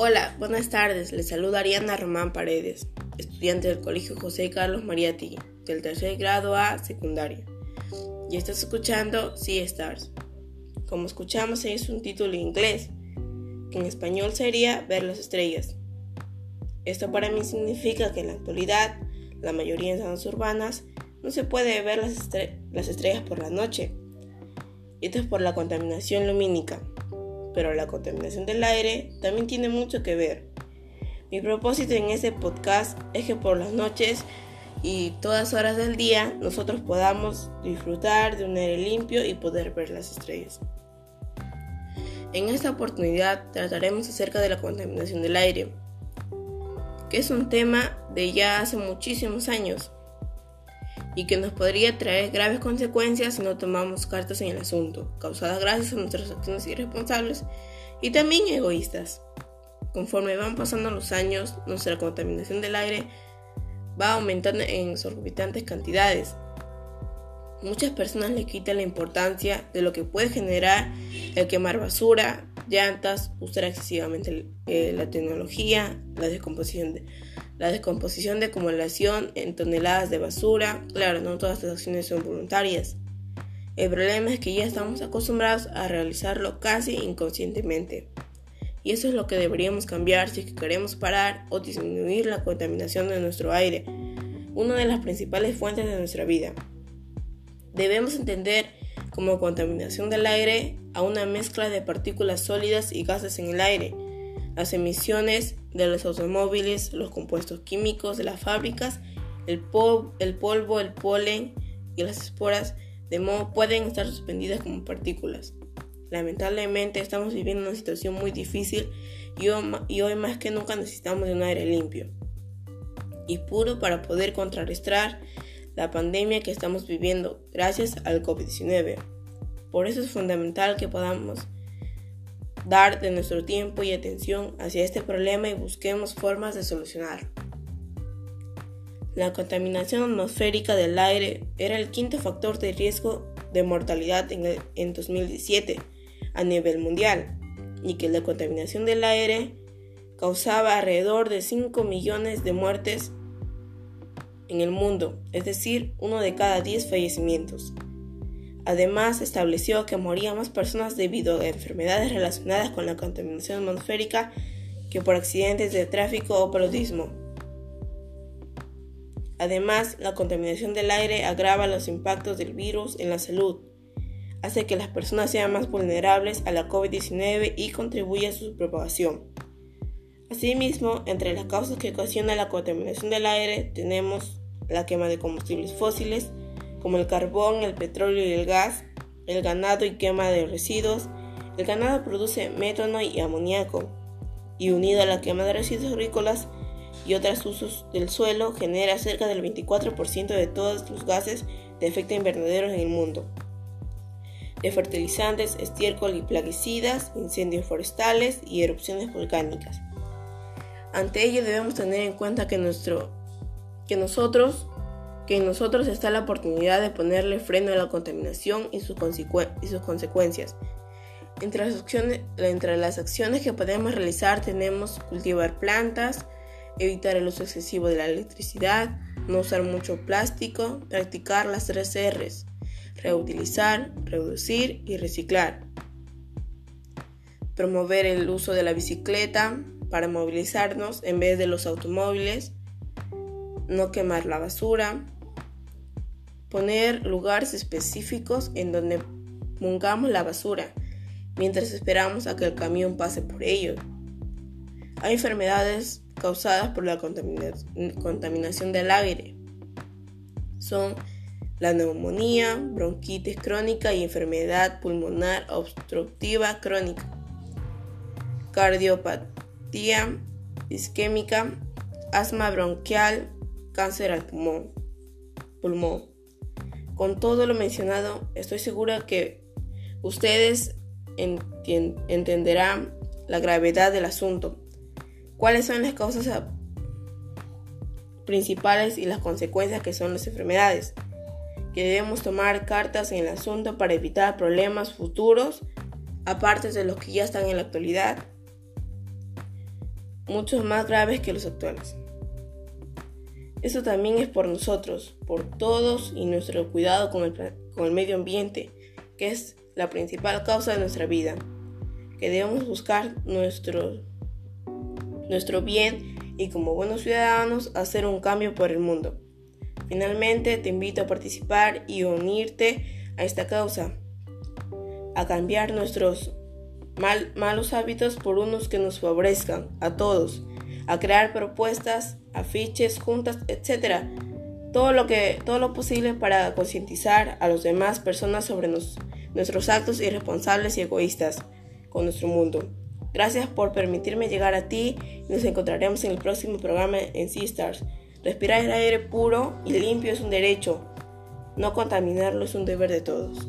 Hola, buenas tardes. Les saluda Ariana Román Paredes, estudiante del Colegio José Carlos Mariati, del tercer grado A secundaria. Y estás escuchando Sea Stars. Como escuchamos, es un título en inglés, que en español sería Ver las estrellas. Esto para mí significa que en la actualidad, la mayoría en zonas urbanas, no se puede ver las, las estrellas por la noche. Y esto es por la contaminación lumínica pero la contaminación del aire también tiene mucho que ver. Mi propósito en este podcast es que por las noches y todas horas del día nosotros podamos disfrutar de un aire limpio y poder ver las estrellas. En esta oportunidad trataremos acerca de la contaminación del aire, que es un tema de ya hace muchísimos años y que nos podría traer graves consecuencias si no tomamos cartas en el asunto, causadas gracias a nuestras acciones irresponsables y también egoístas. Conforme van pasando los años, nuestra contaminación del aire va aumentando en exorbitantes cantidades. Muchas personas le quitan la importancia de lo que puede generar el quemar basura, llantas, usar excesivamente eh, la tecnología, la descomposición de, la descomposición de acumulación en toneladas de basura. Claro, no todas las acciones son voluntarias. El problema es que ya estamos acostumbrados a realizarlo casi inconscientemente. Y eso es lo que deberíamos cambiar si queremos parar o disminuir la contaminación de nuestro aire, una de las principales fuentes de nuestra vida. Debemos entender como contaminación del aire a una mezcla de partículas sólidas y gases en el aire, las emisiones de los automóviles, los compuestos químicos de las fábricas, el, el polvo, el polen y las esporas de modo pueden estar suspendidas como partículas. Lamentablemente estamos viviendo una situación muy difícil y hoy más que nunca necesitamos de un aire limpio y puro para poder contrarrestar la pandemia que estamos viviendo gracias al COVID-19. Por eso es fundamental que podamos dar de nuestro tiempo y atención hacia este problema y busquemos formas de solucionarlo. La contaminación atmosférica del aire era el quinto factor de riesgo de mortalidad en, en 2017 a nivel mundial y que la contaminación del aire causaba alrededor de 5 millones de muertes en el mundo, es decir, uno de cada 10 fallecimientos. Además, estableció que morían más personas debido a enfermedades relacionadas con la contaminación atmosférica que por accidentes de tráfico o paludismo. Además, la contaminación del aire agrava los impactos del virus en la salud, hace que las personas sean más vulnerables a la COVID-19 y contribuye a su propagación. Asimismo, entre las causas que ocasiona la contaminación del aire tenemos la quema de combustibles fósiles, como el carbón, el petróleo y el gas, el ganado y quema de residuos. El ganado produce metano y amoníaco, y unido a la quema de residuos agrícolas y otros usos del suelo, genera cerca del 24% de todos los gases de efecto invernadero en el mundo. De fertilizantes, estiércol y plaguicidas, incendios forestales y erupciones volcánicas. Ante ello debemos tener en cuenta que, nuestro, que nosotros que en nosotros está la oportunidad de ponerle freno a la contaminación y sus, y sus consecuencias. Entre las, entre las acciones que podemos realizar tenemos cultivar plantas, evitar el uso excesivo de la electricidad, no usar mucho plástico, practicar las tres R's, reutilizar, reducir y reciclar. Promover el uso de la bicicleta para movilizarnos en vez de los automóviles, no quemar la basura, poner lugares específicos en donde pongamos la basura mientras esperamos a que el camión pase por ello. Hay enfermedades causadas por la contaminación del aire. Son la neumonía, bronquitis crónica y enfermedad pulmonar obstructiva crónica, cardiopatía isquémica, asma bronquial, cáncer al pulmón. pulmón. Con todo lo mencionado, estoy segura que ustedes entenderán la gravedad del asunto, cuáles son las causas principales y las consecuencias que son las enfermedades, que debemos tomar cartas en el asunto para evitar problemas futuros, aparte de los que ya están en la actualidad. muchos más graves que los actuales. Eso también es por nosotros, por todos y nuestro cuidado con el, medio ambiente, que es la principal causa de nuestra vida, que debemos buscar nuestro bien y como buenos ciudadanos hacer un cambio por el mundo. Finalmente te invito a participar y unirte a esta causa, a cambiar nuestros malos hábitos por unos que nos favorezcan a todos, a crear propuestas, afiches, juntas, etc. Todo lo, que, todo lo posible para concientizar a las demás personas sobre nuestros actos irresponsables y egoístas con nuestro mundo. Gracias por permitirme llegar a ti y nos encontraremos en el próximo programa en Sea Stars. Respirar el aire puro y limpio es un derecho. No contaminarlo es un deber de todos.